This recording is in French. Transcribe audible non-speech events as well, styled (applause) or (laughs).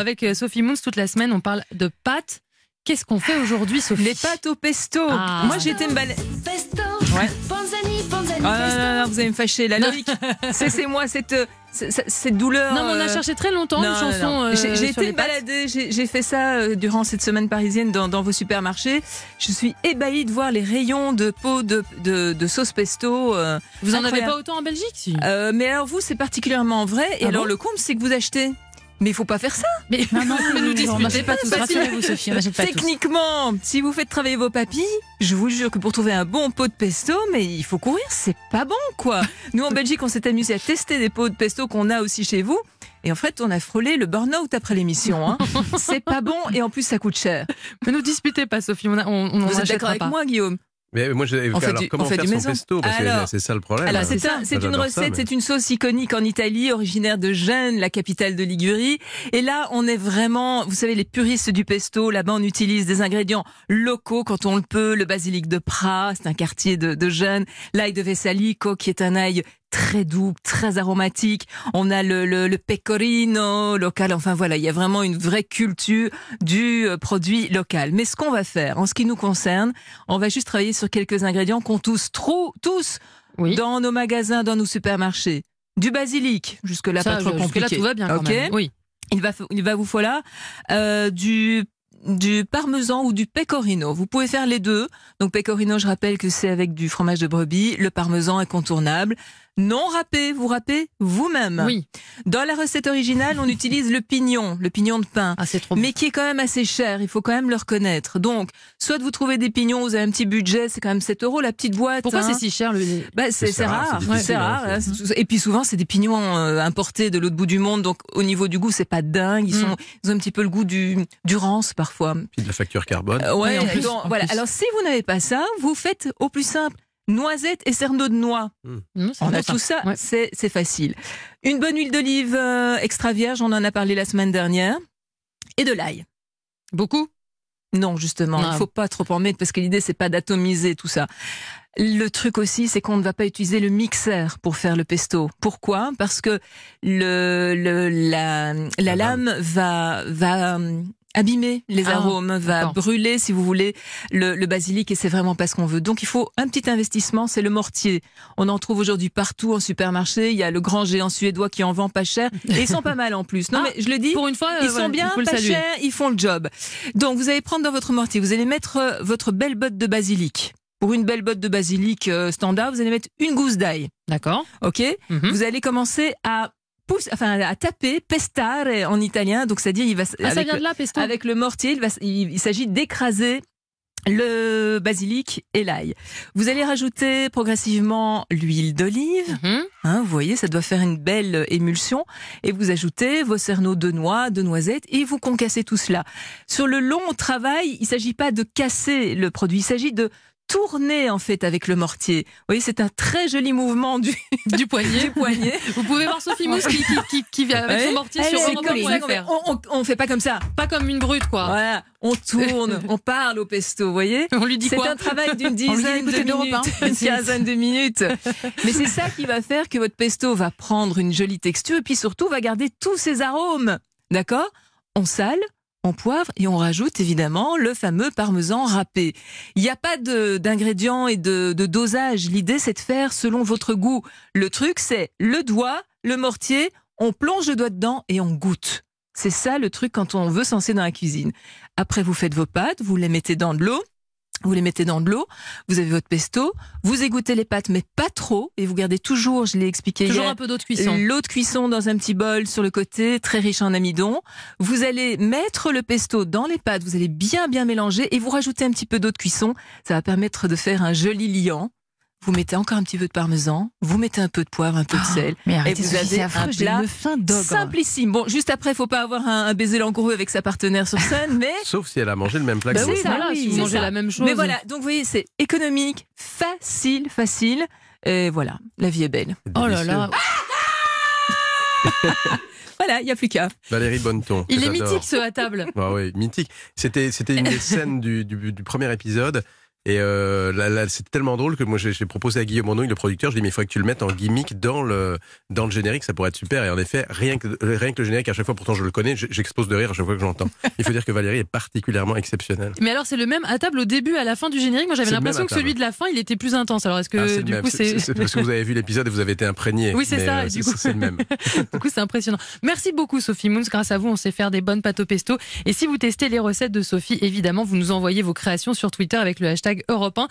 avec euh, Sophie Moons toute la semaine, on parle de pâtes. Qu'est-ce qu'on fait aujourd'hui, Sophie Les pâtes au pesto. Ah. Moi, j'ai été me balader. Pesto, Ouais. Panzani, Panzani, Ah, non, pesto. non, non, vous allez me fâcher. La Loïc, cessez-moi cette, euh, cette, cette douleur. Non, mais on a euh, cherché très longtemps non, une non, chanson. euh, J'ai été balader, j'ai fait ça durant cette semaine parisienne dans, dans vos supermarchés. Je suis ébahie de voir les rayons de pots de, de, de sauce pesto. euh, Vous en avez incroyable. pas autant en Belgique si Euh, mais alors vous, c'est particulièrement vrai. Et Ah alors bon le comble, c'est que vous achetez. Mais il faut pas faire ça. Mais Non, non, (laughs) mais nous disputez pas tous. Rassurez-vous, Sophie. Techniquement, si vous faites travailler vos papilles, je vous jure que pour trouver un bon pot de pesto, mais il faut courir, c'est pas bon quoi. Nous en Belgique, on s'est amusé à tester des pots de pesto qu'on a aussi chez vous. Et en fait, on a frôlé le burn-out après l'émission. Hein. (laughs) c'est pas bon et en plus ça coûte cher. Mais nous disputez pas, Sophie. On, a- on, on en Vous êtes d'accord avec pas. moi, Guillaume? Mais moi, j'ai On fait alors du- comment on fait faire du son maison. pesto? C'est ça le problème. Alors c'est c'est une recette, mais- c'est une sauce iconique en Italie, originaire de Gênes, la capitale de Ligurie. Et là, on est vraiment, vous savez, les puristes du pesto. Là-bas, on utilise des ingrédients locaux quand on le peut. Le basilic de Pras, c'est un quartier de, de Gênes. L'ail de Vessalico, qui est un ail très doux, très aromatique. On a le, le, le pecorino local. Enfin voilà, il y a vraiment une vraie culture du euh, produit local. Mais ce qu'on va faire, en ce qui nous concerne, on va juste travailler sur quelques ingrédients qu'on tous, trop, tous Oui. dans nos magasins, dans nos supermarchés. Du basilic, jusque-là Ça, pas trop compliqué. tout va bien quand Ok. même. Oui. Il va, il va vous falloir euh, du du parmesan ou du pecorino. Vous pouvez faire les deux. Donc pecorino, je rappelle que c'est avec du fromage de brebis, le parmesan incontournable. Non râpé, vous râpez vous-même. Oui. Dans la recette originale, on utilise le pignon, le pignon de pain Ah, c'est trop mais qui est quand même assez cher, il faut quand même le reconnaître. Donc, soit vous trouvez des pignons, vous avez un petit budget, c'est quand même 7 euros la petite boîte. Pourquoi hein. c'est si cher le... bah, c'est rare, ouais, hein, Et puis souvent, c'est des pignons euh, importés de l'autre bout du monde, donc au niveau du goût, c'est pas dingue. Ils, Mm. sont, ils ont un petit peu le goût du, du rance parfois. Puis de la facture carbone. Euh, ouais, Oui, en plus, donc, en voilà. plus. Alors si vous n'avez pas ça, vous faites au plus simple noisettes et cerneaux de noix. Mmh, On a tout ça, Ouais. c'est c'est facile. Une bonne huile d'olive euh, extra vierge, on en a parlé la semaine dernière, et de l'ail. Beaucoup? Non, justement, Non. il faut pas trop en mettre parce que l'idée c'est pas d'atomiser tout ça. Le truc aussi, c'est qu'on ne va pas utiliser le mixeur pour faire le pesto. Pourquoi? Parce que le, le la, la La lame va va abîmer les Ah, arômes, va brûler, si vous voulez, le, le basilic et c'est vraiment pas ce qu'on veut. Donc il faut un petit investissement, c'est le mortier. On en trouve aujourd'hui partout en supermarché. Il y a le grand géant suédois qui en vend pas cher et ils sont pas mal en plus. Non Ah, mais je le dis. Pour une fois, euh, Ils voilà, sont bien, pas chers, ils font le job. Donc vous allez prendre dans votre mortier, vous allez mettre euh, votre belle botte de basilic. Pour une belle botte de basilic euh, standard, vous allez mettre une gousse d'ail. D'accord. Ok? Mhm. Vous allez commencer à pousser, enfin à taper pestare en italien. Donc c'est-à-dire il va Ah, ça avec, vient le, de là, avec le mortier, il, s'agit d'écraser le basilic et l'ail. Vous allez rajouter progressivement l'huile d'olive. Mhm. Hein, vous voyez, ça doit faire une belle émulsion. Et vous ajoutez vos cerneaux de noix, de noisettes, et vous concassez tout cela. Sur le long travail, il ne s'agit pas de casser le produit, il s'agit de tourner en fait avec le mortier. Vous voyez, c'est un très joli mouvement du, (laughs) Du poignet. du poignet. Vous pouvez voir Sophie Mousse qui, qui, qui, qui vient avec Ouais. son mortier Elle sur est Europe comme ça 1.fr. qu'on fait. on, on, on fait pas comme ça. Pas comme une brute, quoi. Voilà, on tourne, (laughs) on parle au pesto, vous voyez. On lui dit C'est un travail d'une (laughs) dizaine de minutes, un. une quinzaine de minutes. Mais c'est ça qui va faire que votre pesto va prendre une jolie texture et puis surtout va garder tous ses arômes. D'accord? On sale, on poivre et on rajoute évidemment le fameux parmesan râpé. Il n'y a pas d'ingrédients et de, de dosage. L'idée c'est de faire selon votre goût. Le truc c'est le doigt, le mortier, on plonge le doigt dedans et on goûte. C'est ça le truc quand on veut s'encer dans la cuisine. Après, vous faites vos pâtes, vous les mettez dans de l'eau. Vous les mettez dans de l'eau, vous avez votre pesto, vous égouttez les pâtes, mais pas trop, et vous gardez toujours, je l'ai expliqué Toujours hier, un peu d'eau de cuisson. L'eau de cuisson dans un petit bol sur le côté, très riche en amidon. Vous allez mettre le pesto dans les pâtes, vous allez bien bien mélanger et vous rajoutez un petit peu d'eau de cuisson. Ça va permettre de faire un joli liant. Vous mettez encore un petit peu de parmesan, vous mettez un peu de poivre, un peu de sel. Mais arrêtez, Et vous Sophie, avez un affreux, j'ai plat d'ogre. Simplissime. Bon, juste après, faut pas avoir un, un baiser langoureux avec sa partenaire sur scène, mais (laughs) Sauf si elle a mangé le même plat Bah que oui, vous. ça, voilà, oui, si vous c'est mangez ça. la même chose. Mais voilà, donc vous voyez, c'est économique, facile, facile. Et voilà, la vie est belle. Oh là là. (laughs) Voilà, il n'y a plus qu'à. Valérie Bonneton. Il est mythique, ce à table. Ah oui, mythique. C'était, c'était une des scènes du, du, du premier épisode. Et euh, là, là, c'est tellement drôle que moi j'ai proposé à Guillaume Mondon, le producteur, je lui ai dit mais il faudrait que tu le mettes en gimmick dans le dans le générique, ça pourrait être super. Et en effet, rien que rien que le générique, à chaque fois, pourtant je le connais, j- j'explose de rire à chaque fois que j'entends. (laughs) Il faut dire que Valérie est particulièrement exceptionnelle. Mais alors, c'est le même à table au début, à la fin du générique? Moi, j'avais l'impression que celui de la fin, il était plus intense. Alors, est-ce que Ah, du coup, c'est. c'est parce que vous avez vu l'épisode et vous avez été imprégné. Oui, c'est ça, euh, du coup. c'est le même. (laughs) Du coup, c'est impressionnant. Merci beaucoup, Sophie Moons. Grâce à vous, on sait faire des bonnes pâtes au pesto. Et si vous testez les recettes de Sophie, évidemment, vous nous envoyez vos créations sur Twitter avec le hashtag Europe 1.